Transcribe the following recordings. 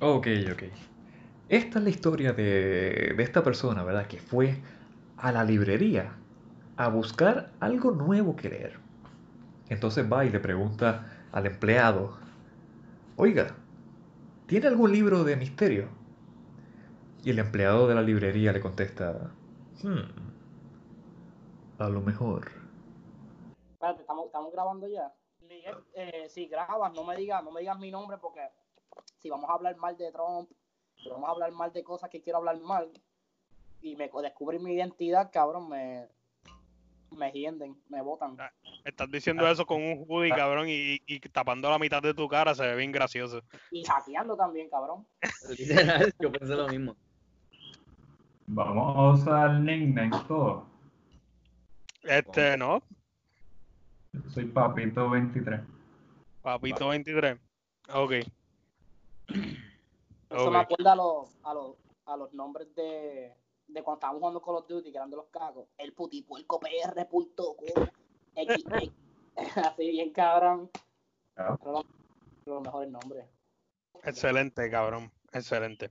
Ok, ok. Esta es la historia de, de esta persona, ¿verdad? Que fue a la librería a buscar algo nuevo que leer. Entonces va y le pregunta al empleado, oiga, ¿tiene algún libro de misterio? Y el empleado de la librería le contesta, hmm, a lo mejor. Espérate, estamos, estamos grabando ya. Miguel, eh, si grabas, no me digas, no me digas mi nombre porque si vamos a hablar mal de Trump, si vamos a hablar mal de cosas que quiero hablar mal y me descubrir mi identidad, cabrón, me, me hienden, me botan. Ah, Estás diciendo eso con un hoodie, cabrón, y, y tapando la mitad de tu cara, se ve bien gracioso. Y hackeando también, cabrón. Literal, yo pensé lo mismo. Vamos a usar nicknames todos. Este, ¿no? Yo soy Papito23. Papito 23. Ok. Eso me acuerda a los, a los, a los nombres de, de cuando estábamos jugando Call of Duty, que eran de los cagos. El putipuerco PR punto com, X, X. Así bien cabrón. Ah. Pero los, los mejores nombres. Excelente, cabrón. Excelente.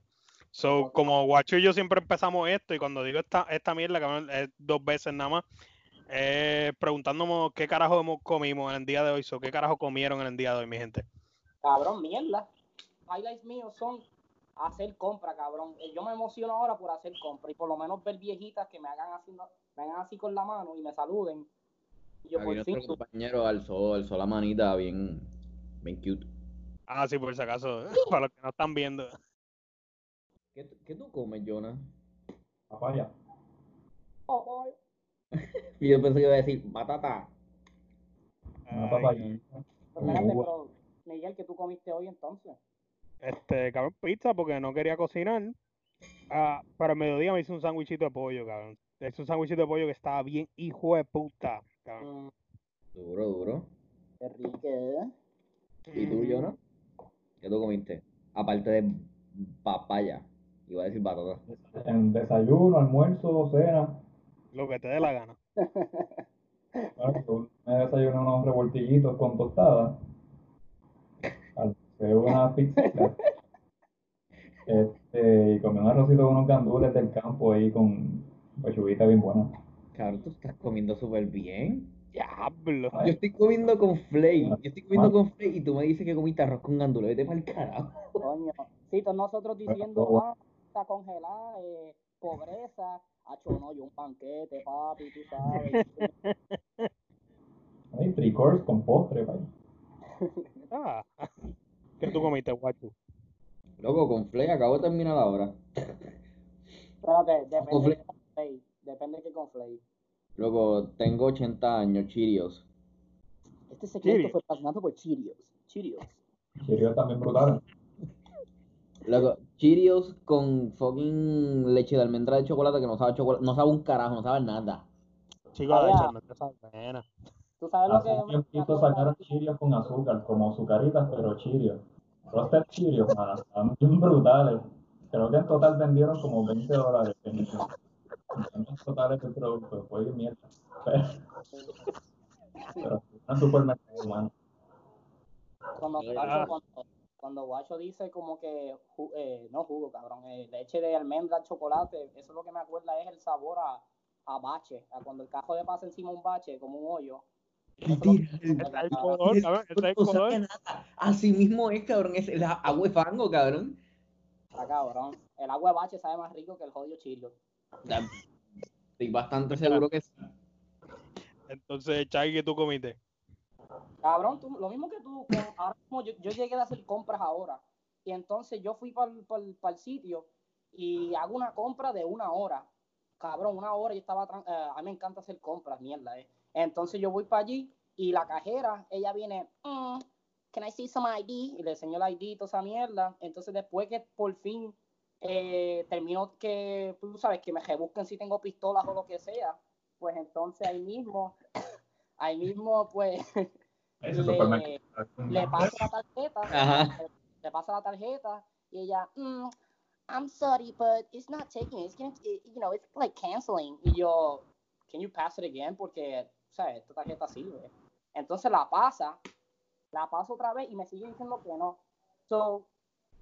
So, como Guacho y yo siempre empezamos esto, y cuando digo esta, esta mierda, cabrón, es dos veces nada más, eh, preguntándonos qué carajo hemos comimos en el día de hoy, so, qué carajo comieron en el día de hoy, mi gente. Cabrón, mierda. Highlights míos son hacer compra, cabrón. Eh, Yo me emociono ahora por hacer compra y por lo menos ver viejitas que me hagan haciendo, me hagan así con la mano y me saluden. Y yo Aquí por nuestro fin, compañero alzó, alzó la manita bien, bien cute. Ah, sí, por si acaso, para los que no están viendo. ¿Qué, tú- qué tú comes, Jonah? Papaya. Y yo pensé que iba a decir batata. Una Ay, papaya. Pero espérate, pero Miguel, ¿qué tú comiste hoy entonces? Este, cabrón, pizza porque no quería cocinar. Ah, para el mediodía me hice un sándwichito de pollo, cabrón. Es un sándwichito de pollo que estaba bien hijo de puta, cabrón. Mm, Duro, duro. qué rico, ¿eh? ¿Y tú, Jonah? ¿Qué tú comiste? Aparte de papaya. Iba a decir batata. En desayuno, almuerzo, cena. Lo que te dé la gana. Bueno, me desayuné unos revoltillitos con tostada. Una pizza. Este, y comí un arrocito con unos gandules del campo ahí con pechuguita bien buena. Cabrón, tú estás comiendo súper bien. Diablo. Yo estoy comiendo con flay. Yo estoy comiendo Ah. con flay y tú me dices que comiste arroz con gandules. Vete para el carajo. Coño. Sí, todos nosotros diciendo, ah, está congelada, eh, pobreza. Hacho, no, yo un banquete, papi, tú sabes. Hay three course con postre, pay. Ah. ¿Qué tú comiste, guacho? Loco, con flay acabo de terminar ahora. Espérate, depende Con de qué con Flay. Depende de qué con Flay. Loco, tengo 80 años, Chirios. Este segmento Cheerios. fue patrocinado por Cheerios. Cheerios. Cheerios también brutales. Loco, Cheerios con fucking leche de almendra de chocolate que no sabe chocolate, no sabe un carajo, no sabe nada. Chicos, leche no te sabe buena. ¿Tú sabes lo Hace que un tiempito sacaron Cheerios con azúcar, como azucaritas, pero Cheerios. Frosted Cheerios, man, estaban bien brutales. Creo que en total vendieron como 20 dólares en en totales del producto. Fue bien mierda. Pero, pero una supermercado, mano. cuando, ah. cuando, cuando Guacho dice como que, eh, no jugo, cabrón, eh, leche de almendra, chocolate, eso es lo que me acuerda es el sabor a, a bache, a cuando el cajo le pasa encima un bache, como un hoyo. El el nada. Así mismo es, cabrón, es la agua de fango, cabrón. El agua de bache sabe más rico que el jodido chilo. Estoy bastante seguro que sí. Entonces, Chay, ¿qué tú comiste? Cabrón, tú, lo mismo que tú, ahora mismo yo, yo llegué a hacer compras ahora. Y entonces yo fui para el sitio y hago una compra de una hora. Cabrón, una hora yo estaba, eh, a mí me encanta hacer compras, mierda, eh. Entonces yo voy para allí y la cajera, ella viene, mm, can I see some ID? Y le enseño el ID y toda esa mierda. Entonces después que por fin eh, termino que, tú sabes, que me rebusquen si tengo pistolas o lo que sea, pues entonces ahí mismo, ahí mismo, pues Le- le paso la tarjeta, Ajá. le paso la tarjeta y ella, mm, I'm sorry, but it's not taking it. It's gonna, it- you know, it's like canceling. Y yo, can you pass it again? Porque, ¿sabes? Esta tarjeta sirve. Entonces la pasa, la paso otra vez y me sigue diciendo que no. So,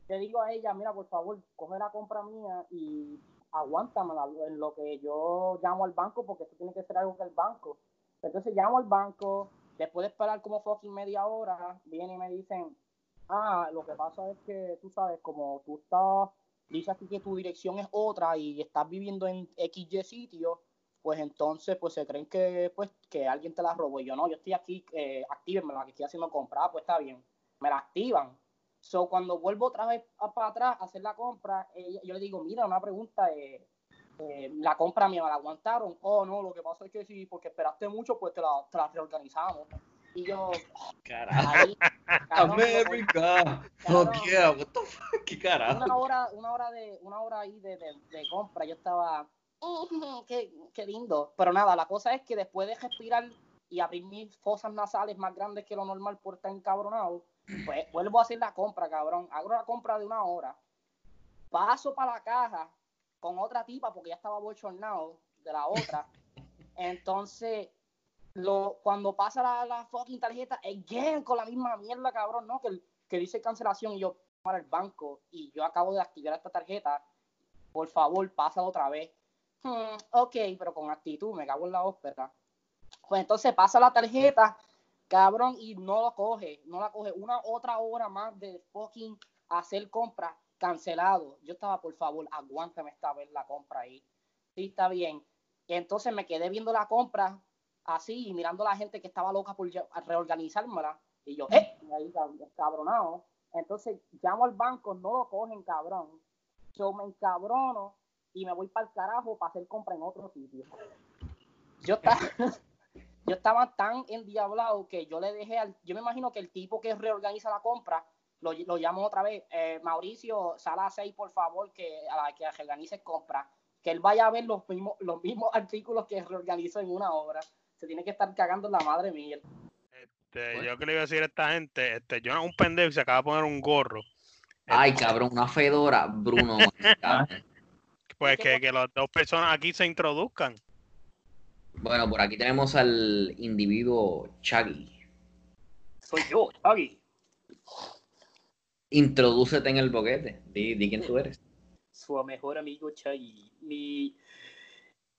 le digo a ella, mira, por favor, coge la compra mía y aguántamela en lo que yo llamo al banco, porque esto tiene que ser algo que el banco. Entonces llamo al banco, después de esperar como fucking media hora, vienen y me dicen, ah, lo que pasa es que tú sabes, como tú estás, dices aquí que tu dirección es otra y estás viviendo en XY sitio, pues entonces pues se creen que pues que alguien te la robó y yo no, yo estoy aquí, eh, la que estoy haciendo compra, pues está bien, me la activan. So, cuando vuelvo otra vez para atrás a hacer la compra, yo le digo, mira, una pregunta, eh, eh, la compra mía me la aguantaron. Oh, no, lo que pasa es que sí, porque esperaste mucho, pues te la, te la reorganizamos. Y yo, carajo. América, fuck yeah, what the fuck, carajo. Una hora, una hora de, una hora ahí de, de, de compra, yo estaba, mm, qué, lindo. Pero nada, la cosa es que después de respirar y abrir mis fosas nasales más grandes que lo normal por estar encabronado, pues vuelvo a hacer la compra, cabrón. Hago la compra de una hora. Paso para la caja con otra tipa porque ya estaba bochornado de la otra. Entonces, lo, cuando pasa la, la fucking tarjeta, again, con la misma mierda, cabrón, ¿no? Que, que dice cancelación y yo para el banco y yo acabo de activar esta tarjeta. Por favor, pasa otra vez. Hmm, ok, pero con actitud, me cago en la ópera. Pues entonces pasa la tarjeta cabrón, y no lo coge, no la coge. Una otra hora más de fucking hacer compra cancelado. Yo estaba, por favor, aguántame esta vez la compra ahí. Sí, está bien. entonces me quedé viendo la compra así y mirando a la gente que estaba loca por reorganizármela. Y yo, ¡eh! Ahí, cabronado. Entonces llamo al banco, no lo cogen, cabrón. Yo me encabrono y me voy para el carajo para hacer compra en otro sitio. Yo estaba, yo estaba tan endiablado que yo le dejé al, yo me imagino que el tipo que reorganiza la compra, lo, lo llamo otra vez, eh, Mauricio, sala 6, por favor, que a la que reorganice compra, que él vaya a ver los mismos, los mismos artículos que reorganizo en una obra. Se tiene que estar cagando la madre mía. Este, yo que le iba a decir a esta gente, este, yo no un pendejo y se acaba de poner un gorro. Ay, cabrón, una fedora, Bruno. pues que, que las dos personas aquí se introduzcan. Bueno, por aquí tenemos al individuo Chaggy. Soy yo, Chaggy. Introdúcete en el boquete. Di, di quién tú eres. Su mejor amigo Chaggy. Mi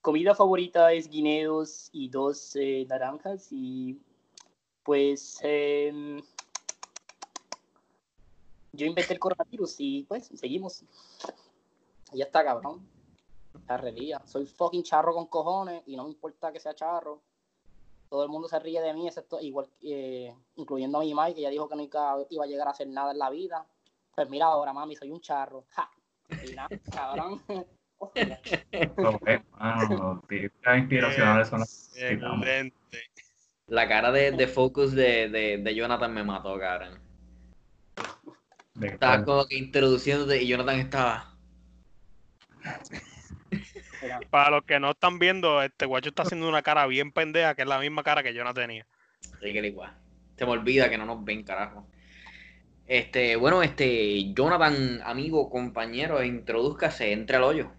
comida favorita es guineos y dos eh, naranjas. Y pues em, yo inventé el coronavirus y pues seguimos. Ya está, cabrón. Charrería. Soy fucking charro con cojones y no me importa que sea charro. Todo el mundo se ríe de mí, excepto, igual, eh, incluyendo a mi madre, que ya dijo que nunca iba a llegar a hacer nada en la vida. Pues mira ahora, mami, soy un charro. Ja. Y nada, cabrón. inspiracionales son La cara de, de focus de, de, de, Jonathan me mató, cabrón. Estaba como que introduciéndote y Jonathan estaba. Para los que no están viendo, este guacho está haciendo una cara bien pendeja, que es la misma cara que yo no tenía. Sí, que igual. Se me olvida que no nos ven, carajo. Este, bueno, este, Jonathan, amigo, compañero, introduzcase, entre al hoyo.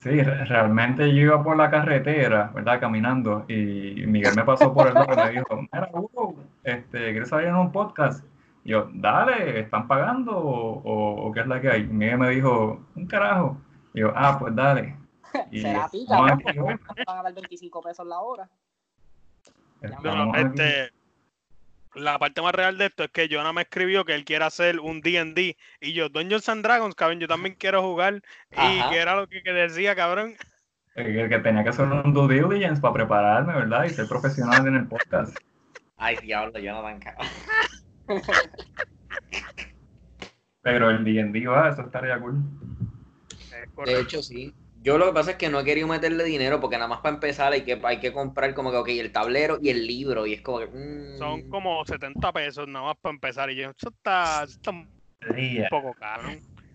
Sí, realmente yo iba por la carretera, ¿verdad? Caminando, y Miguel me pasó por el lado y me dijo, mira, Hugo, este, ¿quieres salir en un podcast? Y yo, dale, ¿están pagando o, o, qué es la que hay? Y Miguel me dijo, un carajo. Y yo, ah, pues dale. Será pica, ¿no? van a dar 25 pesos la hora. No, este, la parte más real de esto es que Jonah me escribió que él quiere hacer un D&D y yo, Dungeons and Dragons, cabrón, yo también quiero jugar y que era lo que, decía, cabrón. Que, que, tenía que hacer un due diligence para prepararme, ¿verdad? Y ser profesional en el podcast. Ay, diablo, Jonathan, cabrón. Pero el D&D va, eso estaría cool. De hecho, sí. Yo lo que pasa es que no he querido meterle dinero porque nada más para empezar hay que, hay que comprar como que, ok, el tablero y el libro y es como que... Mm. Son como 70 pesos nada más para empezar y yo, eso está, un poco caro.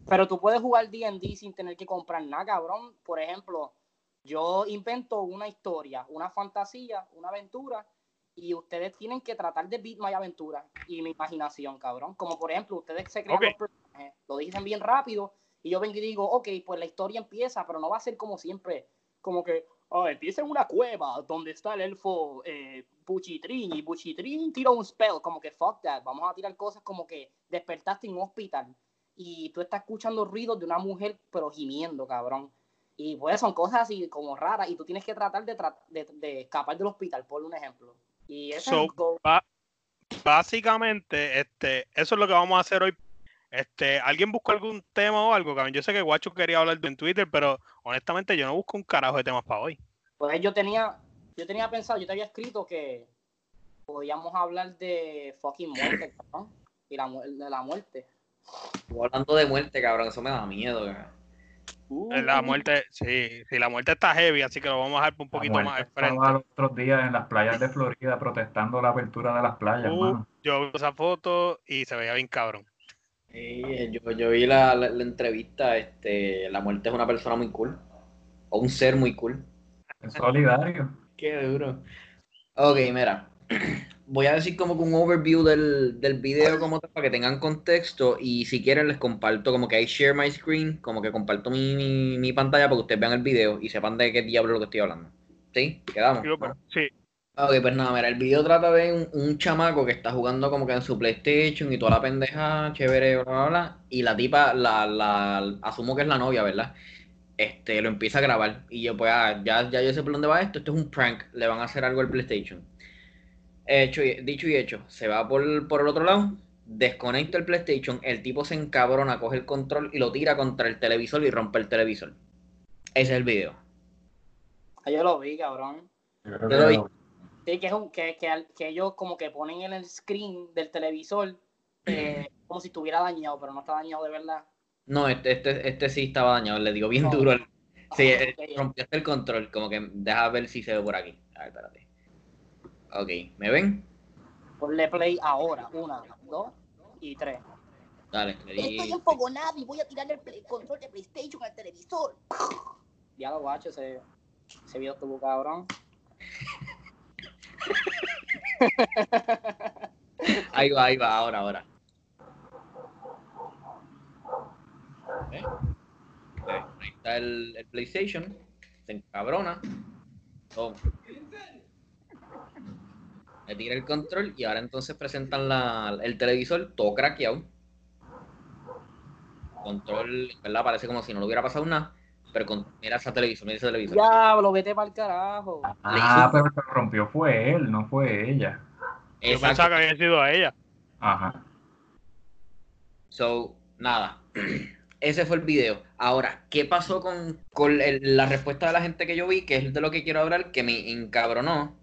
Pero tú puedes jugar D&D sin tener que comprar nada, cabrón. Por ejemplo, yo invento una historia, una fantasía, una aventura y ustedes tienen que tratar de beat my aventura y mi imaginación, cabrón. Como por ejemplo, ustedes se crean los personajes, lo dicen bien rápido y yo vengo y digo, ok, pues la historia empieza, pero no va a ser como siempre, como que, oh, empieza en una cueva donde está el elfo eh, Buchitrin y Buchitrin tira un spell, como que fuck that, vamos a tirar cosas como que despertaste en un hospital y tú estás escuchando ruidos de una mujer, pero gimiendo, cabrón. Y pues son cosas así como raras y tú tienes que tratar de, tra- de, de escapar del hospital, por un ejemplo. Y ese So, es básicamente, este, eso es lo que vamos a hacer hoy. Este, ¿alguien buscó algún tema o algo? cabrón? Yo sé que Guacho quería hablar de en Twitter, pero honestamente yo no busco un carajo de temas para hoy. Pues yo tenía, yo tenía pensado, yo te había escrito que podíamos hablar de fucking muerte, cabrón. Y la, de la muerte. Hablando de muerte, cabrón, eso me da miedo, cabrón. Uh, La muerte, sí, sí, la muerte está heavy, así que lo vamos a dejar un poquito más al frente. Estaba los otros días en las playas de Florida protestando la apertura de las playas, Uh, yo vi esa foto y se veía bien cabrón. Sí, yo, yo vi la, la- la entrevista, este, la muerte es una persona muy cool. O un ser muy cool. Es solidario. Qué duro. Ok, mira. Voy a decir como que un overview del, del video como tal, para que tengan contexto y si quieren les comparto como que hay share my screen, como que comparto mi, mi, mi pantalla para que ustedes vean el video y sepan de qué diablo es lo que estoy hablando. ¿Sí? ¿Quedamos? Sí, Ok, pues nada, mira, el video trata de un, un chamaco que está jugando como que en su PlayStation y toda la pendeja, chévere, bla, bla, bla, y la tipa, la, la, asumo que es la novia, ¿verdad? Este, lo empieza a grabar, y yo pues, ah, ya, ya yo sé por dónde va esto, esto es un prank, le van a hacer algo al PlayStation. Hecho y- dicho y hecho, se va por, por el otro lado, desconecta el PlayStation, el tipo se encabrona, coge el control y lo tira contra el televisor y rompe el televisor. Ese es el video. Ah, Yo lo vi, cabrón. Yo doy. que Sí, que, es un, que, que, al- que ellos como que ponen en el screen del televisor eh, como si estuviera dañado, pero no está dañado de verdad. No, este, este, este sí estaba dañado, le dio bien No. duro. el- Sí, Ah, eh, ok. rompió el control, como que deja ver si se ve por aquí. A ver, espérate. Ok, ¿me ven? Ponle play ahora. Una, dos y tres. Dale, le di- Estoy enfogonado y voy a tirar el play- control de PlayStation al televisor. Ya lo guacho, ese, ese video estuvo cabrón. Ahí va, ahí va, ahora, ahora. Ahí está el, el PlayStation. Se encabrona. Toma. Le tira el control y ahora entonces presentan la, el televisor todo craqueado. Control, verdad, parece como si no le hubiera pasado nada. Pero con, mira ese televisor, mira ese televisor. Diablo, vete para el carajo. Ah, pero el que lo rompió fue él, no fue ella. yo Exacto. pensaba que había sido a ella. Ajá. So, nada. Ese fue el video. Ahora, ¿qué pasó con, con el- la respuesta de la gente que yo vi? Que es de lo que quiero hablar, que me encabronó.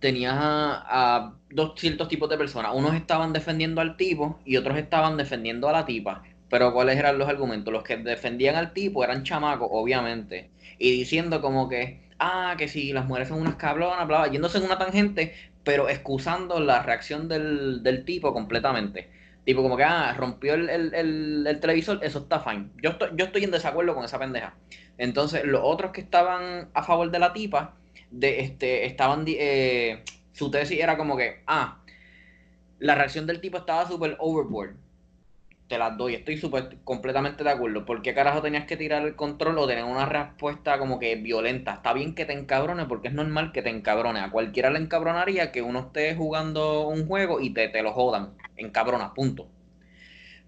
Tenías a, a dos ciertos tipos de personas. Unos estaban defendiendo al tipo y otros estaban defendiendo a la tipa. Pero ¿cuáles eran los argumentos? Los que defendían al tipo eran chamacos, obviamente. Y diciendo como que, ah, que si las mujeres son unas cabronas, bla, yéndose en una tangente, pero excusando la reacción del, del tipo completamente. Tipo como que, ah, rompió el, el- el- el televisor, eso está fine. Yo estoy, yo estoy en desacuerdo con esa pendeja. Entonces, los otros que estaban a favor de la tipa, de este, estaban, eh, su tesis era como que, ah, la reacción del tipo estaba súper overboard. Te las doy, estoy súper completamente de acuerdo. ¿Por qué carajo tenías que tirar el control o tener una respuesta como que violenta? Está bien que te encabrone porque es normal que te encabrone. A cualquiera le encabronaría que uno esté jugando un juego y te, te lo jodan. Encabronas, punto.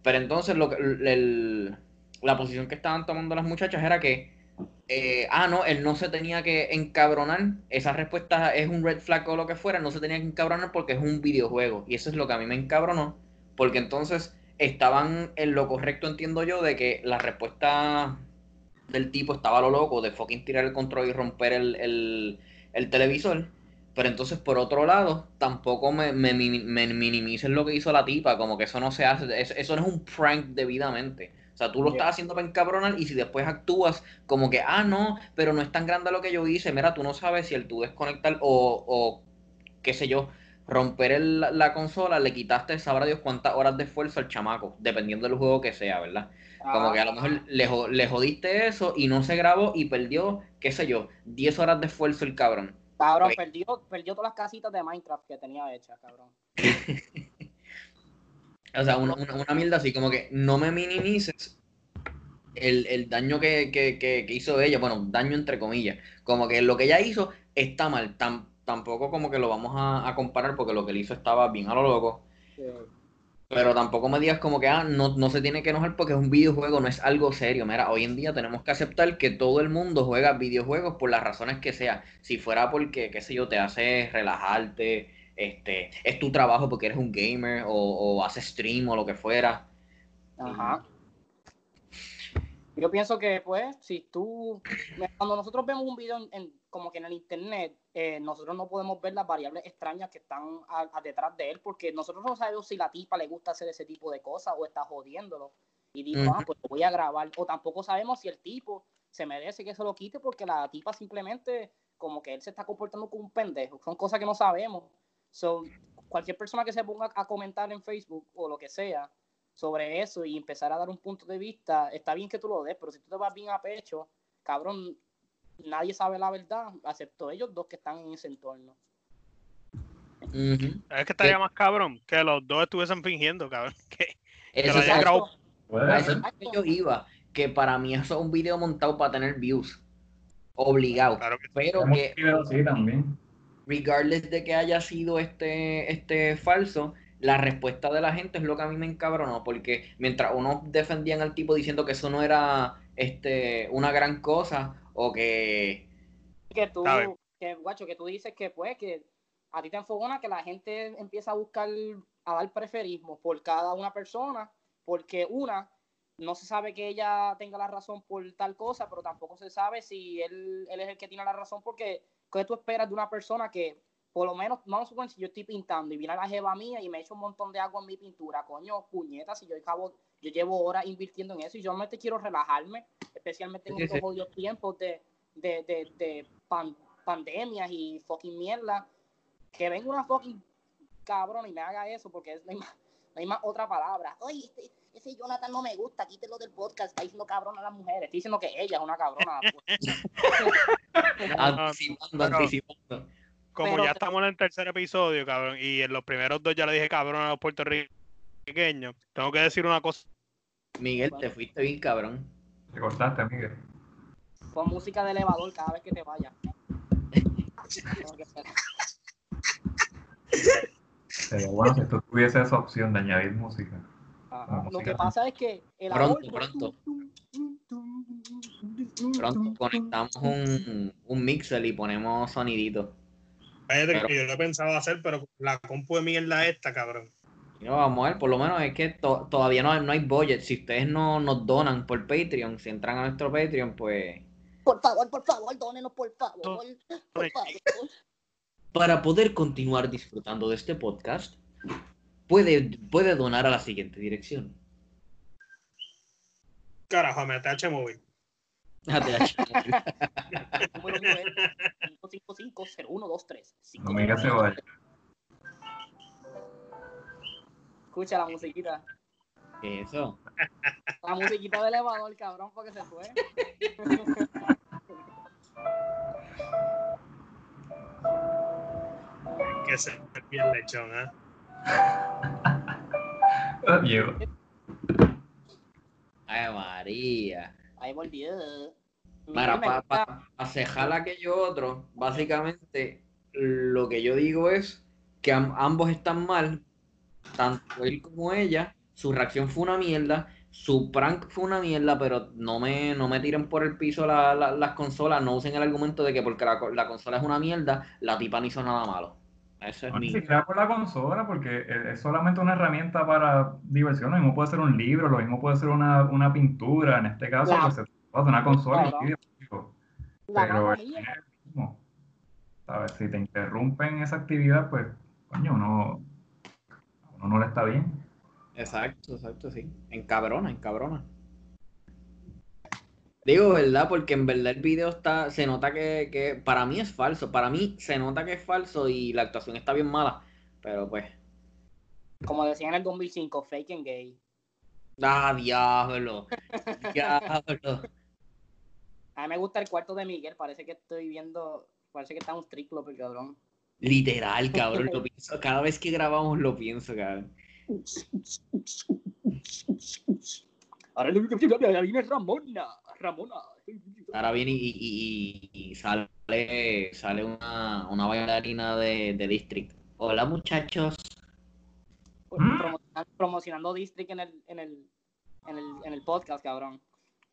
Pero entonces lo que, el- la posición que estaban tomando las muchachas era que, eh, ah, no, él no se tenía que encabronar. Esa respuesta es un red flag o lo que fuera. No se tenía que encabronar porque es un videojuego. Y eso es lo que a mí me encabronó. Porque entonces estaban en lo correcto, entiendo yo, de que la respuesta del tipo estaba lo loco de fucking tirar el control y romper el, el- el televisor. Pero entonces, por otro lado, tampoco me, me, me minimicen lo que hizo la tipa, como que eso no se hace, eso, eso no es un prank debidamente. O sea, tú lo Ya. estás haciendo para encabronar y si después actúas como que, ah, no, pero no es tan grande lo que yo hice, mira, tú no sabes si el tú desconectar o, o qué sé yo, romper el- la consola, le quitaste, sabrá Dios cuántas horas de esfuerzo al chamaco, dependiendo del juego que sea, ¿verdad? Como que a lo mejor le, le jodiste eso y no se grabó y perdió, qué sé yo, 10 horas de esfuerzo el cabrón. Cabrón, Oye. perdió, perdió todas las casitas de Minecraft que tenía hechas, cabrón. O sea, una, una, una mierda así, como que no me minimices el, el daño que, que, que, que hizo ella, bueno, daño entre comillas. Como que lo que ella hizo está mal, tam- tampoco como que lo vamos a, a comparar porque lo que él hizo estaba bien a lo loco. Sí. Pero tampoco me digas como que ah, no, no se tiene que enojar porque es un videojuego, no es algo serio. Mira, hoy en día tenemos que aceptar que todo el mundo juega videojuegos por las razones que sea. Si fuera porque, qué sé yo, te hace relajarte, este, es tu trabajo porque eres un gamer o, o haces stream o lo que fuera. Ajá. Yo pienso que, pues, si tú, cuando nosotros vemos un video en, en- como que en el internet, eh, nosotros no podemos ver las variables extrañas que están a- a detrás de él, porque nosotros no sabemos si la tipa le gusta hacer ese tipo de cosas o está jodiéndolo. Y dijo, ah, pues lo voy a grabar. O tampoco sabemos si el tipo se merece que se lo quite porque la tipa simplemente, como que él se está comportando como un pendejo. Son cosas que no sabemos. So, cualquier persona que se ponga a comentar en Facebook o lo que sea sobre eso y empezar a dar un punto de vista, está bien que tú lo des, pero si tú te vas bien a pecho, cabrón, nadie sabe la verdad, excepto ellos dos que están en ese entorno. Es que estaría más cabrón que los dos estuviesen fingiendo, cabrón. Que, Eso lo. Puede a eso es que yo iba, que para mí eso es un video montado para tener views. Obligado. Claro que sí. Pero que así también. regardless de que haya sido este, este falso, la respuesta de la gente es lo que a mí me encabronó, porque mientras unos defendían al tipo diciendo que eso no era este, una gran cosa, o que Que tú, que, guacho, que tú dices que pues que a ti te enfogona que la gente empieza a buscar, a dar preferismo por cada una persona, porque una, no se sabe que ella tenga la razón por tal cosa, pero tampoco se sabe si él, él es el que tiene la razón, porque ¿qué tú esperas de una persona que, por lo menos, vamos a suponer, si yo estoy pintando y viene la jeva mía y me echa un montón de agua en mi pintura, coño, puñetas, si yo acabo, yo llevo horas invirtiendo en eso y yo solamente quiero relajarme, especialmente en Sí, estos sí. jodidos tiempos de, de, de, de pan- pandemias y fucking mierda, que venga una fucking cabrón y me haga eso, porque no hay más, no hay más otra palabra. Oye, este- ese Jonathan no me gusta, quítelo del podcast. Está diciendo cabrón a las mujeres, estoy diciendo que ella es una cabrona. pues. anticipando, anticipando. Como Pero- ya estamos en el tercer episodio, cabrón, y en los primeros dos ya le dije cabrón a los puertorriqueños, tengo que decir una cosa. Miguel, te fuiste bien cabrón. Te cortaste, Miguel. Pon música de elevador cada vez que te vayas. Tengo que hacer- Sería bueno si tú tuviese esa opción de añadir música. Ajá. Lo que pasa es que el Pronto, aborto- pronto. Pronto conectamos un, un mixer y ponemos sonidito. Pero- que yo lo he pensado hacer, pero la compu de mierda esta, cabrón. No, vamos a ver, por lo menos es que to- todavía no, no hay budget. Si ustedes no nos donan por Patreon, si entran a nuestro Patreon, pues Por favor, por favor, dónenos, por favor. Por favor. para poder continuar disfrutando de este podcast, puede, puede donar a la siguiente dirección. Carajo, me ATH móvil. ATH. número mío es 5550123. No me digas se vaya. Escucha la musiquita. Eso. La musiquita del elevador, cabrón, porque se fue. Que se bien lechón, ¿eh? Ah, Llego. Ay, María. Ahí volvió. Mira, para gusta- cejar aquello otro, básicamente lo que yo digo es que am- ambos están mal, tanto él como ella, su reacción fue una mierda, su prank fue una mierda, pero no me, no me tiren por el piso la- la- las consolas, no usen el argumento de que porque la, la consola es una mierda, la tipa no hizo nada malo. Eso es No, mi... ni siquiera por la consola, porque es solamente una herramienta para diversión. Lo mismo puede ser un libro, lo mismo puede ser una, una pintura. En este caso, Claro. pues se trata de una consola y Claro. La Pero es mismo. ¿Sabes? Si te interrumpen esa actividad, pues, coño, uno, a uno no le está bien. Exacto, exacto, sí. Encabrona, encabrona. Digo, ¿verdad? Porque en verdad el video está, se nota que, que para mí es falso. Para mí se nota que es falso y la actuación está bien mala. Pero pues, Como decían en el 2005, fake and gay. ah, diablo. Diablo. A mí me gusta el cuarto de Miguel, parece que estoy viendo, parece que está un club, el cabrón. Literal, cabrón, lo pienso. Cada vez que grabamos lo pienso, cabrón. Ahora le viene Ramona, Ramona. Ahora viene y, y- y- y sale, sale una, una bailarina de, de District. Hola muchachos. Mm. Promo- Están promocionando District en el, en el, en el, en el podcast, cabrón.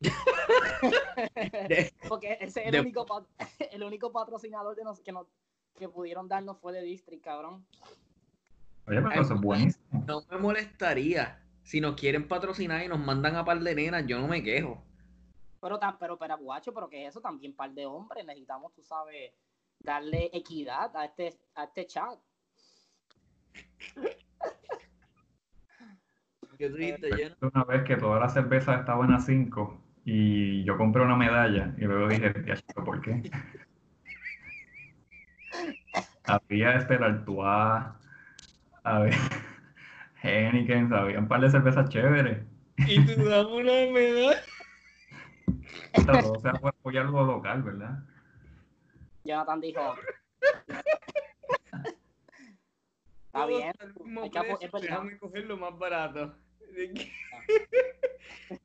Porque ese es el de- único, el único patrocinador de nos, que, nos, que pudieron darnos fue de District, cabrón. Oye, pero eso es buenísimo. No me molestaría. Si nos quieren patrocinar y nos mandan a par de nenas, yo no me quejo. Pero, tan, pero, pero, guacho, pero que eso también par de hombres. Necesitamos, tú sabes, darle equidad a este, a este chat. ¿Qué Jenna? Una vez que toda la cerveza estaba en a 5 y yo compré una medalla y luego dije, "Tía, chico, ¿por qué? Había Stella Artois, había Heineken, había un par de cervezas chéveres. Y tú damos una medalla. Todo sea por apoyar lo local, ¿verdad? Jonathan dijo. Está bien. Hay que. Déjame coger lo más barato.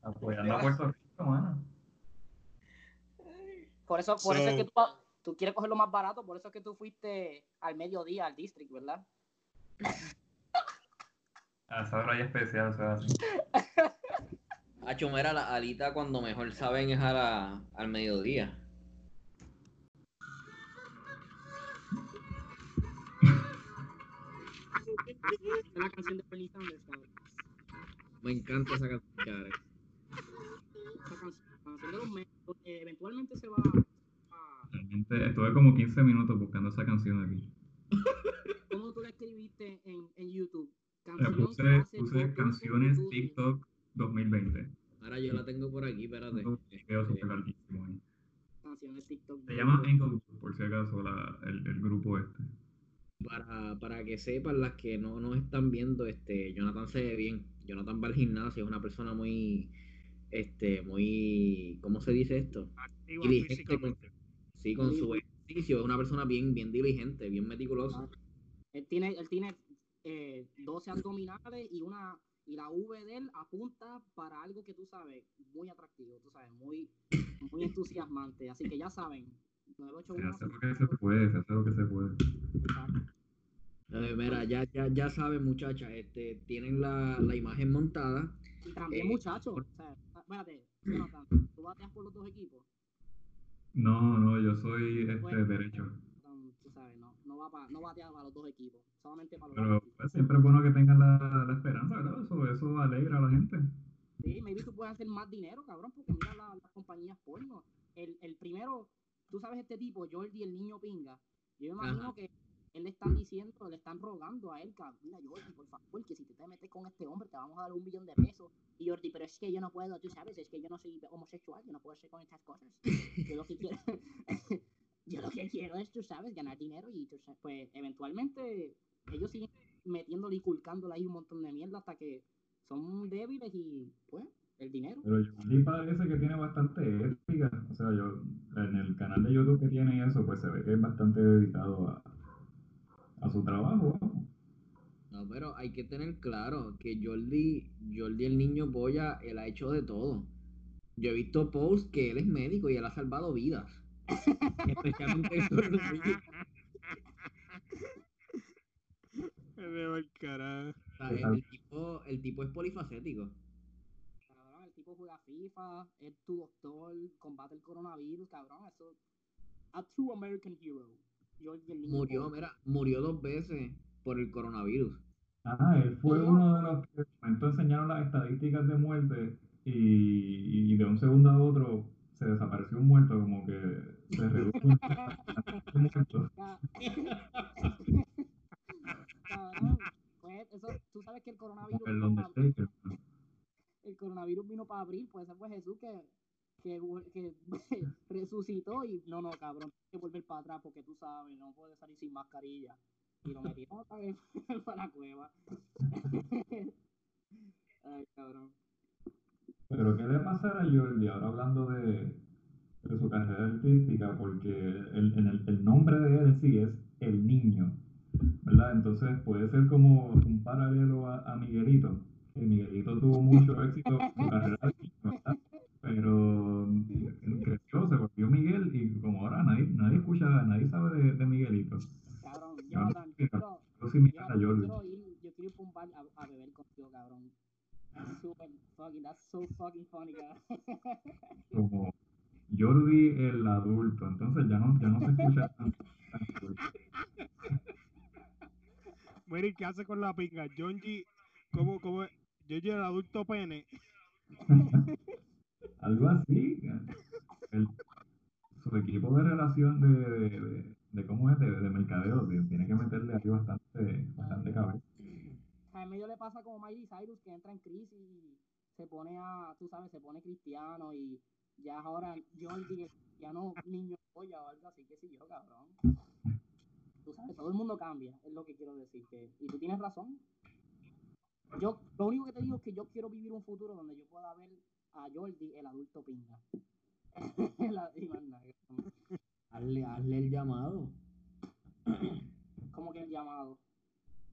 Apoyando a Puerto Rico, mano. Por eso, por eso es que tú, tú quieres coger lo más barato, por eso es que tú fuiste al mediodía al district, ¿verdad? A esa hora hay especial, o sea, así. Hacho, mira, la alita cuando mejor saben es a la, al mediodía. Es la canción de Bernie Sanders, cabrón. Me encanta esa canción. Esa canción, de los medios, eh, eventualmente se va a... Realmente estuve como 15 minutos buscando esa canción aquí. ¿Cómo tú la escribiste en, en YouTube? Canción puse, canciones TikTok 2020. Ahora yo la tengo por aquí, espérate. Video Este, súper larguísimo TikTok. Se llama Englewood, por si acaso, la, el, el grupo este. para, para que sepan las que no nos están viendo, este, Jonathan se ve bien. Jonathan va al gimnasio, es una persona muy, este, muy, ¿cómo se dice esto? Activa Diligente con, sí, con su ejercicio, es una persona bien, bien diligente, bien meticulosa. Él tiene, él tiene eh, 12 abdominales y una y la V de él apunta para algo que tú sabes, muy atractivo, tú sabes, muy, muy entusiasmante. Así que ya saben, Se 981. hace lo que se puede, se hace lo que se puede. Eh, mira, ya, ya, ya saben, muchachas, este, tienen la, la imagen montada. Y también, Eh, muchachos, o sea, espérate, Jonathan, ¿tú bateas por los dos equipos? No, no, yo soy este Bueno. derecho. Tú no, va pa- no batea para los dos equipos, solamente para los Pero dos pues, siempre es bueno que tengan la, la esperanza, ¿verdad? Eso, eso alegra a la gente. Sí, maybe tú puedes hacer más dinero, cabrón, porque mira la- las compañías porno. El, el primero, tú sabes este tipo, Jordi, el niño pinga. Yo me imagino Ajá. que él le están diciendo, le están rogando a él, cabrón, mira Jordi, por favor, que si te te metes con este hombre te vamos a dar un millón de pesos. Y Jordi, pero es que yo no puedo, tú sabes, es que yo no soy homosexual, yo no puedo hacer con estas cosas. Yo lo que quiero, yo lo que quiero es, tú sabes, ganar dinero y tú sabes, pues eventualmente ellos siguen metiéndole y culcándole ahí un montón de mierda hasta que son débiles y pues el dinero. Pero Jordi parece que tiene bastante ética. O sea, yo en el canal de YouTube que tiene eso, pues se ve que es bastante dedicado a, a su trabajo. No, pero hay que tener claro que Jordi, Jordi el niño polla, él ha hecho de todo. Yo he visto posts que él es médico y él ha salvado vidas. Especialmente. O sea, el, el tipo, el tipo es polifacético. Cabrón, el tipo juega FIFA, es tu doctor, combate el coronavirus, cabrón, eso. A true American hero. El Murió, pobre. mira, murió dos veces por el coronavirus. Ah, él fue uno de los que enseñaron las estadísticas de muerte y, y de un segundo a otro se desapareció un muerto, como que se redujo un un muerto. Ca- Cabrón, pues eso, tú sabes que el coronavirus Como el vino pa- Undertaker. el coronavirus vino para abril, pues ese fue Jesús que, que, vu- que resucitó y no, no, cabrón, hay que volver para atrás porque tú sabes, no puedes salir sin mascarilla. Y lo metieron otra vez para la cueva. Ay, cabrón. Pero ¿qué le pasará a Jordi ahora hablando de, de su carrera artística? Porque el, en el, nombre de él en sí es El Niño, ¿verdad? Entonces puede ser como un paralelo a, Miguelito, que Miguelito tuvo mucho éxito en su carrera de niño, ¿verdad? Pero él creció, se volvió Miguel y como ahora nadie, nadie escucha, nadie sabe de, de Miguelito. Cabrón, Yo no Jonathan, sé, yo quiero, Yo sí me a Jonathan, yo Jordi. quiero ir, yo quiero ir pa' un bar a, a beber contigo, como Jordi el adulto, entonces ya no, ya no se escucha tan, tan cool. Mira, ¿y qué hace con la pinga? Jonji, ¿cómo, cómo es? Jonji el adulto pene. Algo así. El- su equipo de relación de, de, de- de cómo es, de, de mercadeo, que tiene que meterle aquí bastante, bastante cabeza. A medio le pasa como Miley Cyrus que entra en crisis y se pone a, tú sabes, se pone cristiano y ya ahora Jordi ya no niño polla o algo así, que sé yo, cabrón. Tú sabes, todo el mundo cambia, es lo que quiero decir. Que, y tú tienes razón. Yo, lo único que te digo es que yo quiero vivir un futuro donde yo pueda ver a Jordi, el adulto pinga. Hazle, hazle el llamado. como que el llamado.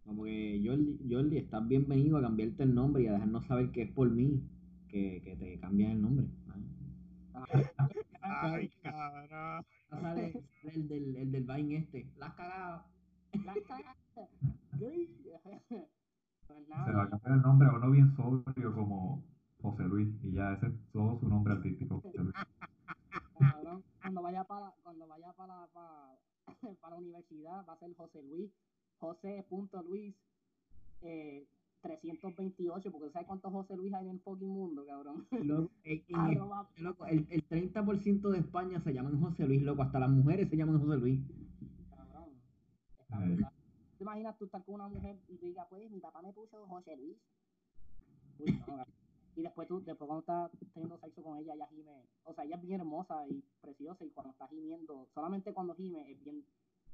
Como que Jordi, Jordi, estás bienvenido a cambiarte el nombre y a dejarnos saber que es por mí que, que te cambian el nombre. Ay, cabrón. Sale, sale el del, el del Vine este. La has cagado. La cagaste. Gay. Pues Se va a cambiar el nombre a uno bien sobrio como José Luis, y ya ese es todo su nombre artístico, José Luis. cabrón, cuando vaya para cuando vaya para para, para la universidad va a ser José Luis José.luis eh, 328 porque ¿sabes cuántos José Luis hay en el fucking mundo cabrón? Loco, en- en Arroba- España, loco, el, el 30% de España se llaman José Luis, loco. Hasta las mujeres se llaman José Luis. cabrón está brutal. ¿te imaginas tú estar con una mujer y tú digas pues mi papá me puso José Luis Uy, no, y después tú después cuando estás teniendo sexo con ella ella gime o sea ella es bien hermosa y preciosa y cuando está gimiendo solamente cuando gime es bien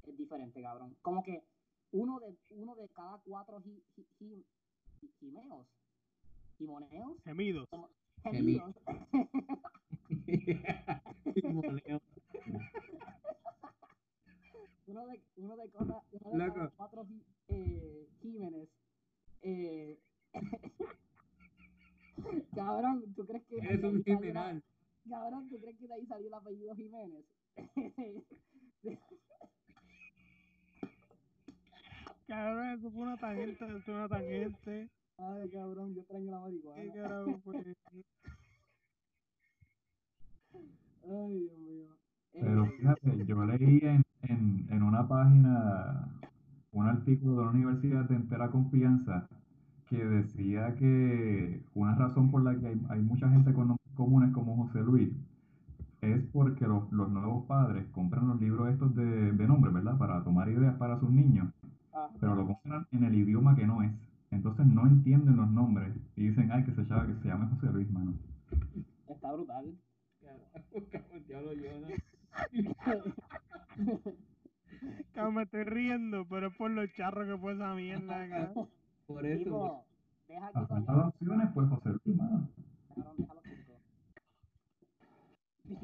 es diferente cabrón como que uno de uno de cada cuatro gi- gi- gi- gi- gimeos. Gimoneos. Gemidos. gemidos. Uno de uno de, cada, uno de cada cuatro eh, Jiménez eh, cabrón tú crees que ahí un cabrón tú crees que de ahí salió el apellido Jiménez Cabrón, eso fue una tangente, eso fue una tangente. ay cabrón yo extraño la ¿Qué marihuana carajo fue eso? ay Dios mío Pero Eh, fíjate, yo leí en, en, en una página un artículo de la Universidad de Entera Confianza que decía que una razón por la que hay, hay mucha gente con nombres comunes como José Luis es porque los, los nuevos padres compran los libros estos de, de nombres, ¿verdad? Para tomar ideas para sus niños, ah, pero lo compran en el idioma que no es. Entonces no entienden los nombres y dicen, ay, que se llama, que se llame José Luis, mano. está brutal Diablo, yo, ¿no? Cabrón, me estoy riendo, pero es por los charros que fue esa mierda. Por eso. Tipo, deja aquí Las opciones, pues José Luis, mano. cabrón déjalo quieto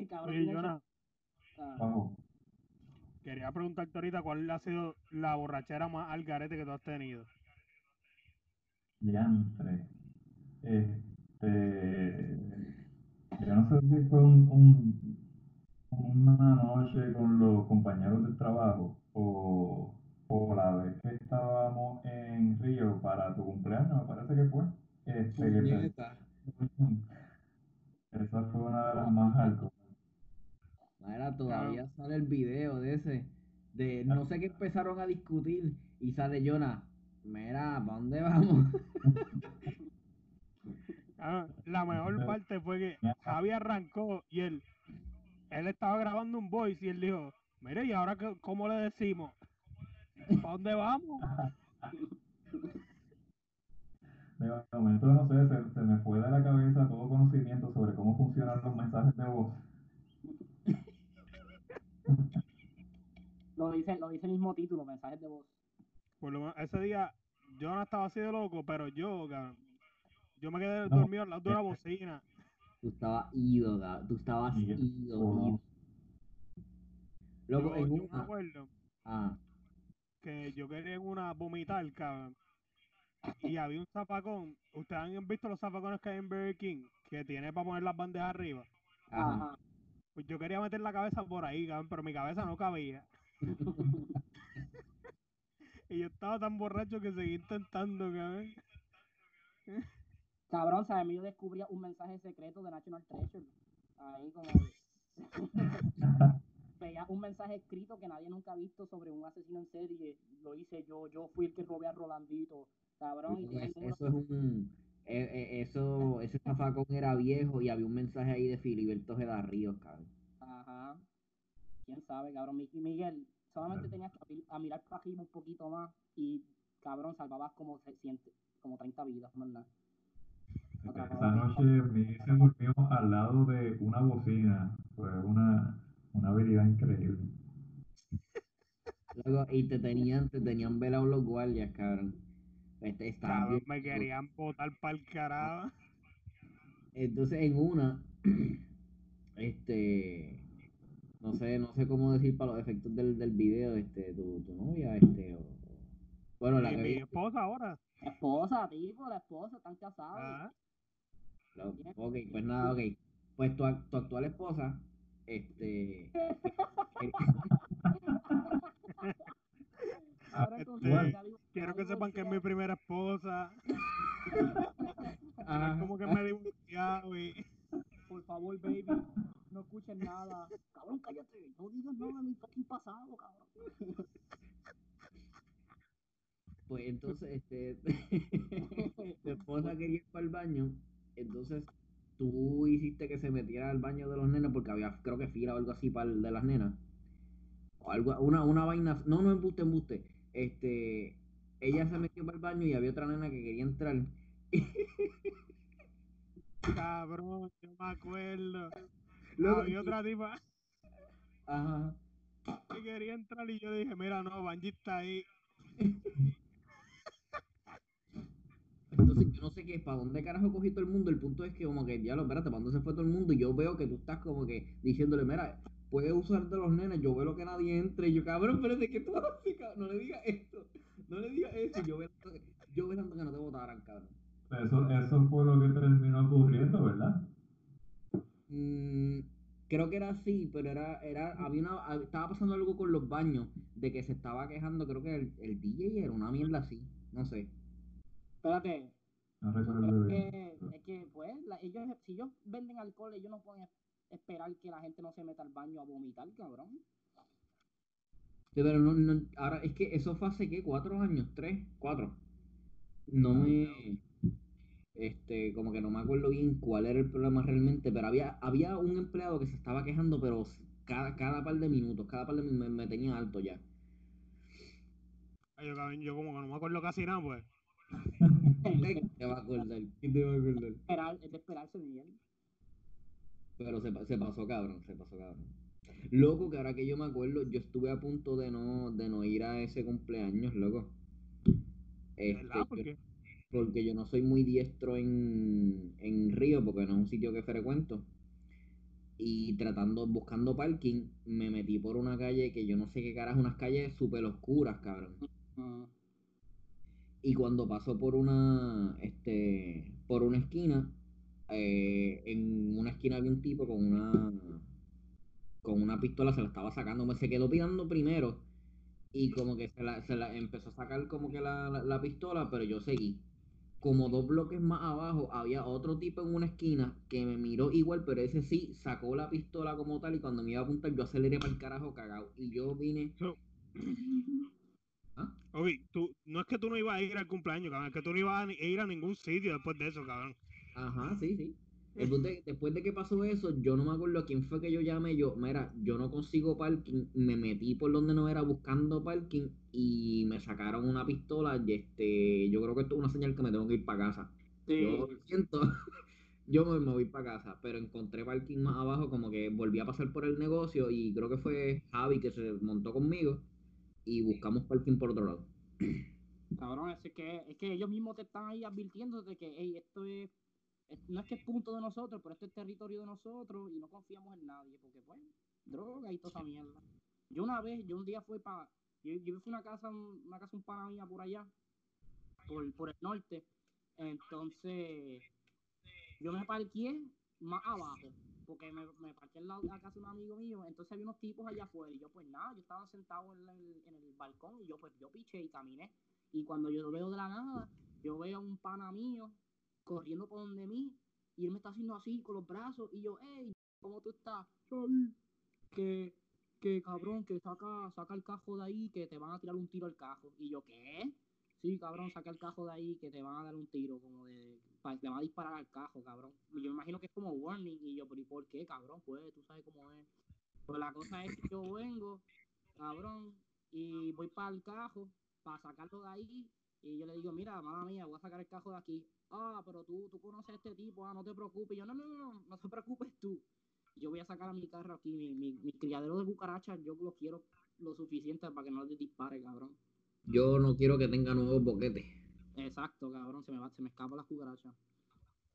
cabrón Oye, Jonah, ah, Vamos. Quería preguntarte ahorita cuál ha sido la borrachera más al garete que tú has tenido. Diantre. Este. Yo no sé si fue un, un- una noche con los compañeros del trabajo o, o la vez que estábamos en Río para tu cumpleaños, me parece que fue. Este, que te- esa fue una de las más altas. Mira, todavía sale el video de ese. De no sé qué empezaron a discutir. Y sale Jonah. Mira, ¿para dónde vamos? Cabrón, la mejor parte fue que Javi arrancó y él, él estaba grabando un voice y él dijo, mire, ¿y ahora qué- cómo le decimos? ¿Para dónde vamos? De momento, no sé, se, se me fue de la cabeza todo conocimiento sobre cómo funcionan los mensajes de voz. Lo dice lo dice el mismo título mensajes de voz Por lo menos ese día yo no estaba así de loco, pero yo, cabrón, yo me quedé No. dormido al lado de una bocina. Tú estabas ido, cabrón. Tú estabas ido, oh. ido. Loco, Yo, en yo me acuerdo Ah, que yo quería en una vomitar, cabrón. Y había un zapacón. Ustedes han visto los zapacones que hay en Burger King, que tiene para poner las bandejas arriba. ajá. Pues yo quería meter la cabeza por ahí, cabrón, pero mi cabeza no cabía. Y yo estaba tan borracho que seguí intentando, cabrón. Cabrón, ¿sabes? Yo descubría un mensaje secreto de National Treasure. Ahí como... Veía un mensaje escrito que nadie nunca ha visto sobre un asesino en serie. Lo hice yo, yo fui el que robé a Rolandito. Cabrón, y es, eso es un. Eh, eh, eso, ese zafacón era viejo y había un mensaje ahí de Filiberto Geda Ríos, cabrón. Ajá. Quién sabe, cabrón. Mi- Miguel, solamente tenías que a mirar para arriba un poquito más y, cabrón, salvabas como, se siente, como 30 vidas, ¿verdad? Esa noche Miguel se durmió al lado de una bocina. Fue una, una habilidad increíble. Luego, y te tenían, te tenían velados los guardias, cabrón. Este, bien me querían botar para el carajo. Entonces, en una, este, no sé, no sé cómo decir para los efectos del, del video, este, tu, tu novia, este, o, bueno, la que mi esposa ahora. Esposa, tipo, la esposa, están casados. Ah, ok, pues nada, ok, pues tu, tu actual esposa, este, Ahora con este, quiero que sepan que es mi primera esposa. ah, Es como que me he divorciado y. Por favor, baby, no escuches nada. Cabrón, cállate, no digas nada de mi fucking pasado, cabrón. Pues entonces, este, tu esposa quería ir para el baño, entonces tú hiciste que se metiera al baño de los nenes porque había, creo que fila o algo así para el de las nenas. O algo, una, una vaina, no, no embuste, embuste. Este, ella se metió para el baño y había otra nena que quería entrar. Cabrón, yo me acuerdo. Luego, Había otra tipa ajá, que quería entrar y yo dije, mira, no, Banji está ahí. entonces yo no sé qué, para dónde carajo cogió todo el mundo. El punto es que como que, ya lo, espérate, para dónde se fue todo el mundo. Y yo veo que tú estás como que diciéndole, mira, puedes usar de los nenes, yo veo que nadie entre. Y yo, cabrón, espérate, ¿qué tú haces, cabrón? No le digas esto, no le digas eso. Yo velando, yo que no te votaran, cabrón. Eso, eso fue lo que terminó ocurriendo, ¿verdad? Mm, creo que era así, pero era, era, había una, estaba pasando algo con los baños, de que se estaba quejando, creo que el, el DJ era una mierda así, no sé. Espérate, No es que, es que pues, la- ellos, si ellos venden alcohol, ellos no pueden esperar que la gente no se meta al baño a vomitar, cabrón. Sí, pero no, no, ahora es que eso fue hace qué, cuatro años, tres, cuatro. No me, este, como que no me acuerdo bien cuál era el problema realmente, pero había, había un empleado que se estaba quejando, pero cada, cada par de minutos, cada par de minutos me, me tenía alto ya. Ay, Yo, yo como que no me acuerdo casi nada, pues. ¿Qué te va a acordar? ¿Qué te va a acordar? Esperar, es de esperarse, Miguel. Pero se, se pasó cabrón, se pasó cabrón. Loco, que ahora que yo me acuerdo, yo estuve a punto de no, de no ir a ese cumpleaños, loco. Este, Porque yo no soy muy diestro en, en Río, porque no es un sitio que frecuento. Y tratando, buscando parking, me metí por una calle que yo no sé qué carajo, unas calles súper oscuras, cabrón. Y cuando pasó por una, este, por una esquina, eh, en una esquina había un tipo con una, con una pistola, se la estaba sacando, me se quedó pirando primero y como que se la, se la empezó a sacar como que la, la, la pistola, pero yo seguí. Como dos bloques más abajo había otro tipo en una esquina que me miró igual, pero ese sí sacó la pistola como tal y cuando me iba a apuntar yo aceleré para el carajo cagado y yo vine... So- ¿Ah? Obi, tú, no es que tú no ibas a ir al cumpleaños, cabrón, es que tú no ibas a ir a ningún sitio después de eso, cabrón. Ajá, sí, sí. El punto es que después de que pasó eso, yo no me acuerdo a quién fue que yo llamé. Yo, mira, yo no consigo parking. Me metí por donde no era buscando parking y me sacaron una pistola. Y este, yo creo que esto es una señal que me tengo que ir para casa. Sí. Yo lo siento, yo me, me voy para casa, pero encontré parking más abajo, como que volví a pasar por el negocio y creo que fue Javi que se montó conmigo y buscamos parking por otro lado. Cabrón, es que, es que ellos mismos te están ahí advirtiendo de que, hey, esto es, es- no es que es punto de nosotros, pero esto es territorio de nosotros y no confiamos en nadie, porque pues, droga y toda esa mierda. Yo una vez, yo un día fui para, yo, yo fui a una casa, una casa un pana mía por allá, por, por el norte, entonces yo me parqué más abajo, porque me, me parqué en la, la casa de un amigo mío, entonces había unos tipos allá afuera, y yo pues nada, yo estaba sentado en el, en el balcón, y yo pues yo piché y caminé, y cuando yo lo veo de la nada, yo veo a un pana mío corriendo por donde mí y él me está haciendo así con los brazos y yo, hey, ¿cómo tú estás? Que, que cabrón, que saca, saca el cajo de ahí que te van a tirar un tiro al cajo. Y yo, ¿qué? Sí, cabrón, saca el cajo de ahí que te van a dar un tiro, como de, te van a disparar al cajo, cabrón. Y yo me imagino que es como warning y yo, pero ¿y por qué, cabrón? Pues tú sabes cómo es. Pues la cosa es que yo vengo, cabrón, y voy para el cajo, para sacarlo de ahí, y yo le digo, mira, mamá mía, voy a sacar el cajo de aquí. Ah, pero tú, tú conoces a este tipo, ah, no te preocupes. Y yo, no, no, no, no, no te preocupes tú. Yo voy a sacar a mi carro aquí, mi, mi, mi criadero de cucarachas, yo lo quiero lo suficiente para que no les dispare, cabrón. Yo no quiero que tenga nuevos boquetes. Exacto, cabrón, se me va, se me escapa la cucaracha.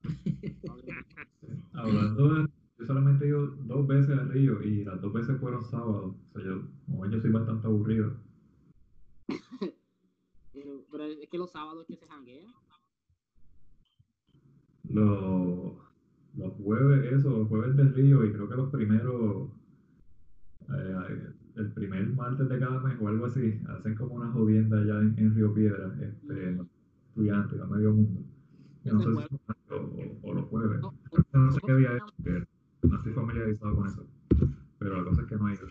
Hablando de, yo solamente he ido dos veces al río y las dos veces fueron sábados. O sea, yo, como yo soy bastante aburrido. Pero, es que los sábados que se janguea. Los, los jueves, eso, los jueves del río y creo que los primeros, eh, el primer martes de cada mes o algo así, hacen como una jodienda allá en, en Río Piedra, este, los estudiantes, a medio mundo. Yo no sé si son o, o- o los jueves. No, No sé qué día es, porque no estoy familiarizado con eso. Pero la cosa es que no hay eso.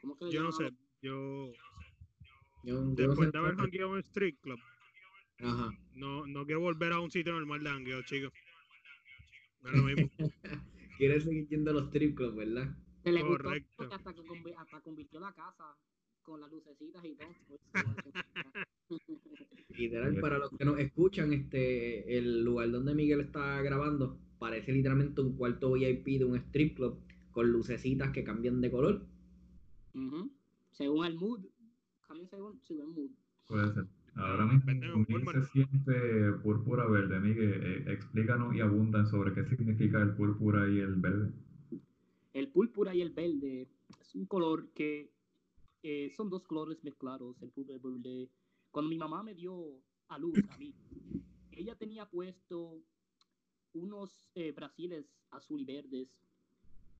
¿Cómo que Yo no sé, yo después de haber jangueado en un street club, Ajá. no, no quiero volver a un sitio normal de jangueo, chicos. No es lo mismo. Quieres seguir yendo a los strip clubs, ¿verdad? Se le gustó Correcto. porque hasta, que hasta convirtió la casa con las lucecitas y todo. Literal, para los que nos escuchan, este, el lugar donde Miguel está grabando parece literalmente un cuarto VIP de un strip club con lucecitas que cambian de color. Ujú. Según el mood. Cambia según, según el mood. Puede ser. Ahora Ah, mismo, venden en ¿con quién Walmart. se siente púrpura verde? Miguel, eh, explícanos y abundan sobre qué significa el púrpura y el verde. El púrpura y el verde es un color que eh, son dos colores mezclados. El púrpura y el verde. Cuando mi mamá me dio a luz a mí, ella tenía puesto unos eh, brasiles azul y verdes.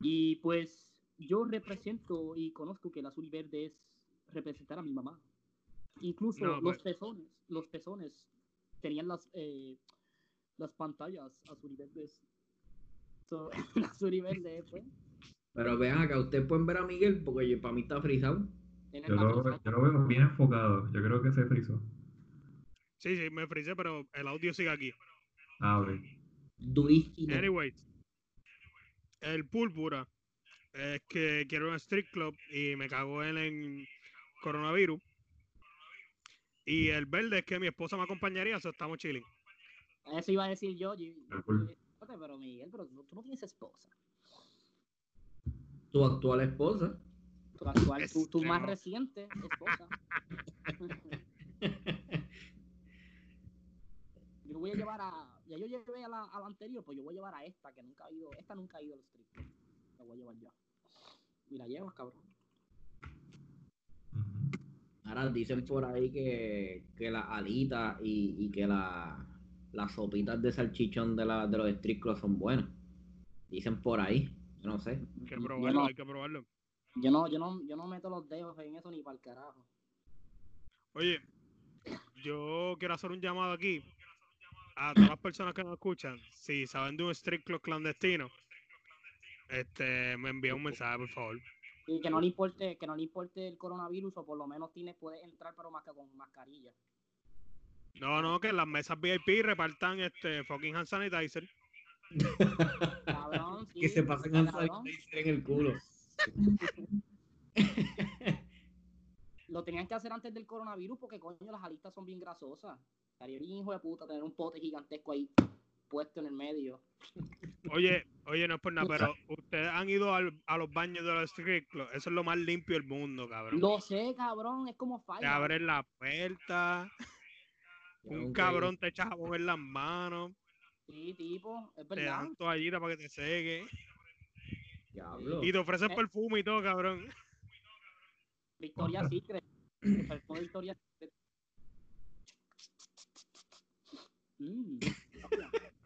Y pues yo represento y conozco que el azul y verde es representar a mi mamá. Incluso No, los pues- pezones, los pezones tenían las, eh, las pantallas azul y verdes. So, azul y verde, pues. Pero vean acá, ustedes pueden ver a Miguel porque yo- para mí está frisado. Él Yo lo, yo lo veo bien enfocado. Yo creo que se frizó. Sí, sí, me frisé, pero el audio sigue aquí. Ah, ok. Durísimo. Anyways, el púrpura es que quiero un street club y me cago en el coronavirus. Y el verde es que mi esposa me acompañaría, eso estamos chilling. Eso iba a decir yo. pero Miguel, pero tú, no tienes esposa. Tu actual esposa. Tu actual, tu, tu más reciente esposa. yo voy a llevar a. Ya yo llevé a la, a la anterior, pues yo voy a llevar a esta, que nunca ha ido. Esta nunca ha ido al strip. La voy a llevar yo. Y la llevas, cabrón. Ahora dicen por ahí que, que las alitas y, y que la, las sopitas de salchichón de, la, de los strip clubs son buenas. Dicen por ahí. Yo no sé. Hay que Yo probarlo, no, hay que probarlo. yo no, yo no, yo no meto los dedos en eso ni para el carajo. Oye, yo quiero hacer un llamado aquí a todas las personas que nos escuchan. Si saben de un street club clandestino, este, me envía un mensaje, por favor. Y que no le importe, que no le importe el coronavirus, o por lo menos tiene, puede entrar, pero más que con mascarilla. No, no, que las mesas VIP repartan este fucking hand sanitizer. Cabrón, sí, que se pasen a cabrón. en el culo. Lo tenían que hacer antes del coronavirus porque, coño, las alitas son bien grasosas. Estaría bien hijo de puta tener un pote gigantesco ahí puesto en el medio. Oye, oye, no es por nada, pero ustedes han ido al- a los baños de los street club. Eso es lo más limpio del mundo, cabrón. Lo sé, cabrón, es como Te falla. abren la puerta, un cabrón te echa jabón en las manos, Sí, tipo, es te verdad. dan toallita para que te seque Diablo. y te ofrecen Eh. perfume y todo, cabrón. Victoria Secret. El perfume Victoria Secret. Mm.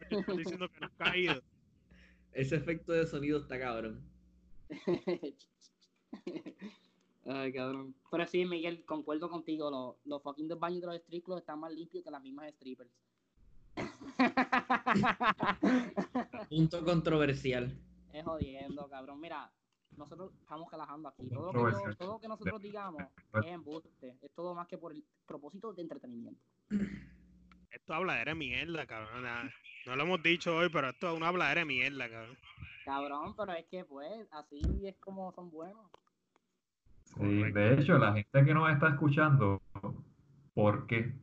Estás diciendo que nunca has ido. Ese efecto de sonido está cabrón. Ay, cabrón. Pero sí, Miguel, concuerdo contigo. Los, los fucking dos baños de los street clubs están más limpios que las mismas strippers. Punto controversial. es jodiendo, cabrón. Mira, nosotros estamos relajando aquí. Todo lo que, todo lo que nosotros digamos es embuste. Es todo más que por el propósito de entretenimiento. Esto habladera de mierda, cabrón. No lo hemos dicho hoy, pero esto es una habladera de mierda, cabrón. Cabrón, pero es que pues así es como son buenos. Sí, de hecho, la gente que nos está escuchando, ¿por qué?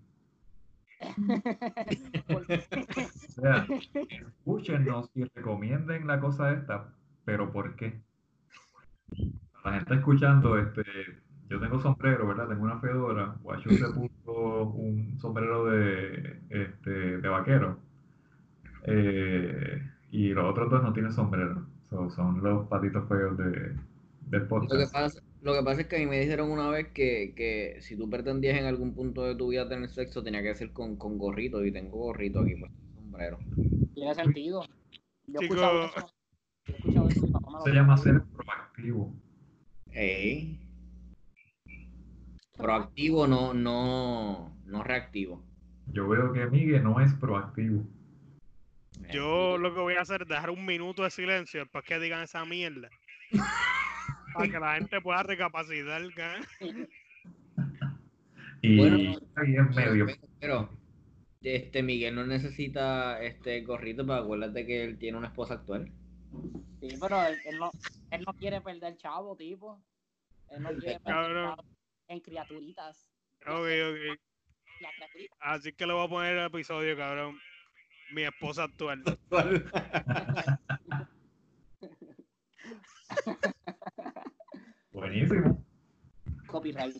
Porque- O sea, escúchenos y recomienden la cosa esta, pero ¿por qué? La gente escuchando, este, yo tengo sombrero, ¿verdad? Tengo una fedora, Guacho se puso un sombrero de, este, de vaquero, eh, y los otros dos no tienen sombrero, So, son los patitos feos de, del Lo que, podcast. pasa, lo que pasa es que a mí me dijeron una vez que, que si tú pretendías en algún punto de tu vida tener sexo, tenía que ser con, con gorrito, y tengo gorrito aquí, pues sombrero. Tiene sentido. Yo he Chico. escuchado eso. Yo he escuchado eso. mi papá me lo Se llama ser proactivo. Ey. Proactivo, no, no, no reactivo. Yo veo que Miguel no es proactivo. Yo lo que voy a hacer es dejar un minuto de silencio después que digan esa mierda. Para que la gente pueda recapacitar. ¿ca? Y Bueno, ahí en medio. Pero, pero, este Miguel no necesita este gorrito, pero acuérdate que él tiene una esposa actual. Sí, pero él, él no, él no quiere perder chavo, tipo. Él no quiere perder chavo en criaturitas. Ok, ok. La criaturita. Así que le voy a poner el episodio, cabrón. Mi esposa actual. Buenísimo. Copyright.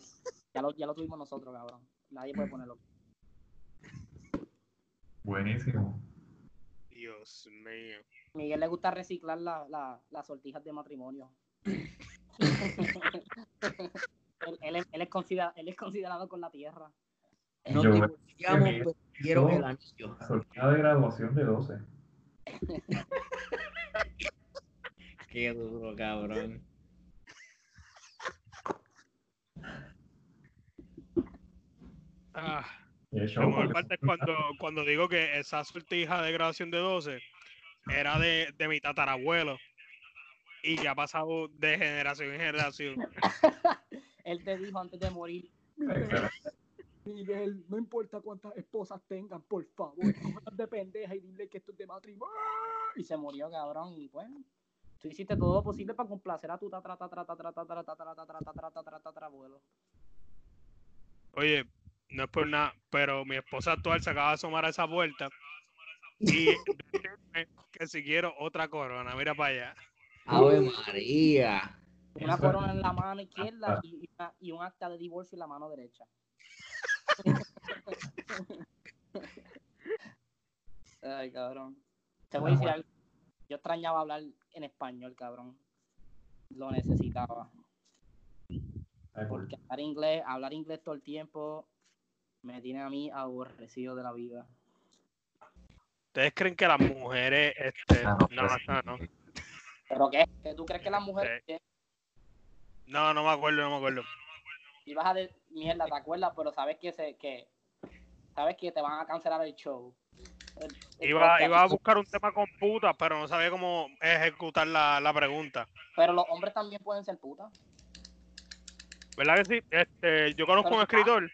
Ya lo, ya lo tuvimos nosotros, cabrón. Nadie puede ponerlo. Buenísimo. Dios mío. Miguel le gusta reciclar la, la, las sortijas de matrimonio. él, él es, él, es considera- él es considerado con la tierra. No Yo divorciamos, pero quiero el anillo. Sortija de graduación de 12. Qué duro, cabrón. Ah, show, mejor parte es cuando, cuando digo que esa sortija de graduación de 12 era de, de mi tatarabuelo. Y que ha pasado de generación en generación. Él te dijo antes de morir. Miguel, no importa cuántas esposas tengan, por favor, no de pendeja y dile que esto es de matrimonio. Y se murió, cabrón, y pues, tú hiciste todo lo posible para complacer a tu tatra, tatra, tatra, tatra, tatra, tatra, tatra, tatra, tatarabuelo. Oye, no es por nada, pero mi esposa actual se acaba de asomar a esa puerta. Y que si quiero otra corona, mira para allá. Ave María. Una corona en la mano izquierda y, y una- y un acta de divorcio en la mano derecha. Ay, cabrón. Te voy a decir algo. Yo extrañaba hablar en español, cabrón. Lo necesitaba. Porque hablar inglés, hablar inglés todo el tiempo me tiene a mí aborrecido de la vida. ¿Ustedes creen que las mujeres, este, Ah, no, no, pues, no, no, ¿Pero qué? ¿Que ¿Tú crees que las mujeres qué? No, no me acuerdo, no me acuerdo. ibas a de mierda, ¿te acuerdas? Pero sabes que se, que sabes que te van a cancelar el show. El- el Iba, iba a buscar un tema con putas, pero no sabía cómo ejecutar la, la pregunta. Pero los hombres también pueden ser putas. ¿Verdad que sí? Este, yo conozco Pero- un escritor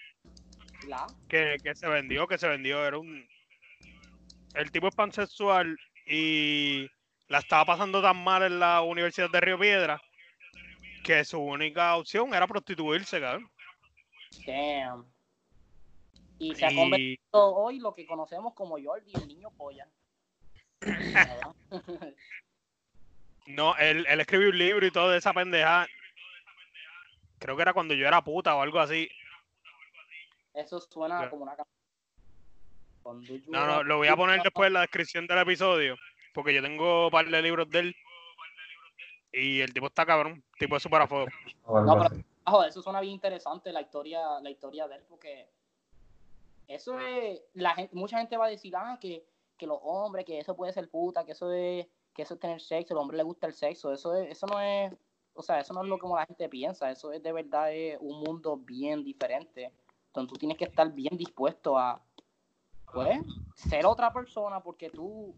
¿La? que, que se vendió, que se vendió, era un... El tipo es pansexual y la estaba pasando tan mal en la Universidad de Río Piedra que su única opción era prostituirse, cabrón. Damn. Y se ha Y convertido hoy lo que conocemos como Jordi, el niño polla. No, él, él escribió un libro y todo de esa pendeja. Creo que era cuando yo era puta o algo así. Eso suena como una No, no, lo voy a poner después en la descripción del episodio. Porque yo tengo un par de libros de él. Y el tipo está cabrón. El tipo es súper a fuego. o algo No, pero-. Ah, joder, eso suena bien interesante la historia, la historia de él, porque eso es, la gente, mucha gente va a decir, ah, que, que los hombres, que eso puede ser puta, que eso es, que eso es tener sexo, al hombre le gusta el sexo, eso es, eso no es, o sea, eso no es lo como la gente piensa, eso es de verdad es un mundo bien diferente, donde tú tienes que estar bien dispuesto a, pues, ser otra persona porque tú,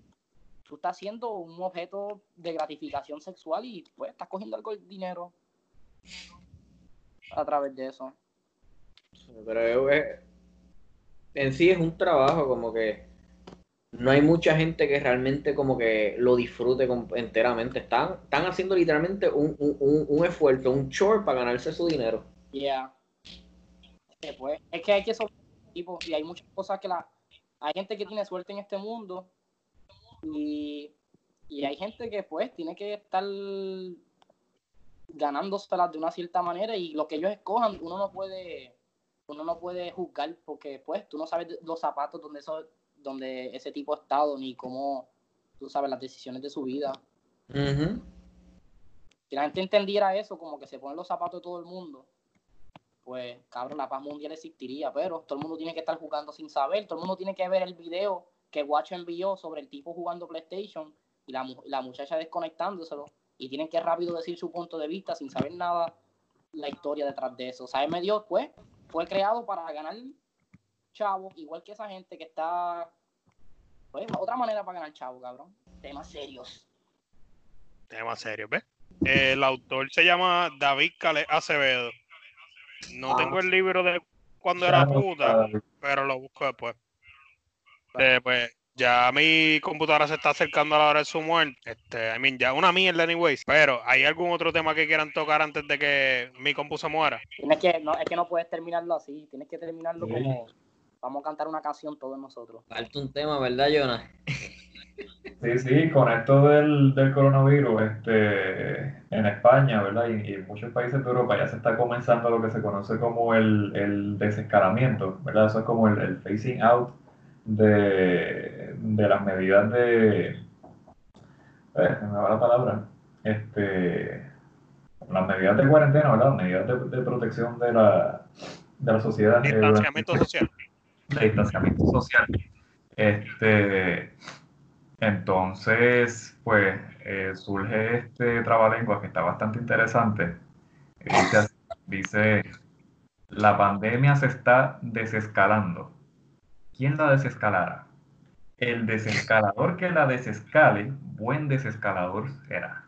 tú estás siendo un objeto de gratificación sexual y pues estás cogiendo algo de dinero a través de eso. Pero es- en sí es un trabajo como que no hay mucha gente que realmente como que lo disfrute enteramente. Están, están haciendo literalmente un, un, un- esfuerzo, un chore para ganarse su dinero. Yeah. Pues, es que hay que sobre tipo, y hay muchas cosas que la hay gente que tiene suerte en este mundo y, y hay gente que pues tiene que estar ganándoselas de una cierta manera y lo que ellos escojan uno no puede uno no puede juzgar porque pues tú no sabes los zapatos donde eso donde ese tipo ha estado ni cómo tú sabes las decisiones de su vida. Si la gente entendiera eso, como que se ponen los zapatos de todo el mundo, pues, cabrón, la paz mundial existiría, pero todo el mundo tiene que estar jugando sin saber, todo el mundo tiene que ver el video que Watch envió sobre el tipo jugando PlayStation y la, la muchacha desconectándoselo, y tienen que rápido decir su punto de vista sin saber nada la historia detrás de eso. Sabe Dios, pues, fue creado para ganar chavo, igual que esa gente que está, pues, otra manera para ganar chavo, cabrón. Temas serios. Tema serio, ¿ves? El autor se llama David Cale Acevedo. No Ah. tengo el libro de cuando era puta, pero lo busco después. Eh, pues ya mi computadora se está acercando a la hora de su muerte. Este, I mean, ya una mierda anyways. Pero ¿hay algún otro tema que quieran tocar antes de que mi compu se muera? Tienes que, no, es que no puedes terminarlo así, tienes que terminarlo Sí. como vamos a cantar una canción todos nosotros. Falta un tema, ¿verdad, Jonas? Sí, sí, con esto del, del coronavirus, este, en España, ¿verdad? Y, y en muchos países de Europa ya se está comenzando lo que se conoce como el, el desescalamiento, ¿verdad? Eso es como el, el phasing out de, de las medidas de, eh, se me va la palabra, este, las medidas de cuarentena, ¿verdad? Las medidas de, de protección de la, de la sociedad. eh, Distanciamiento social. de distanciamiento social. Este, entonces, pues eh, surge este trabalengua que está bastante interesante. Dice, la pandemia se está desescalando. ¿Quién la desescalará? El desescalador que la desescale, buen desescalador será.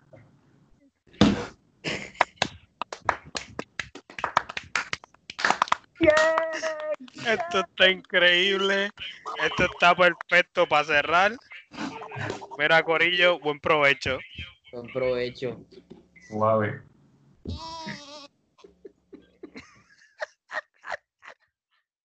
Esto está increíble. Esto está perfecto para cerrar. Mira, Corillo, buen provecho. Buen provecho. Suave. Yeah.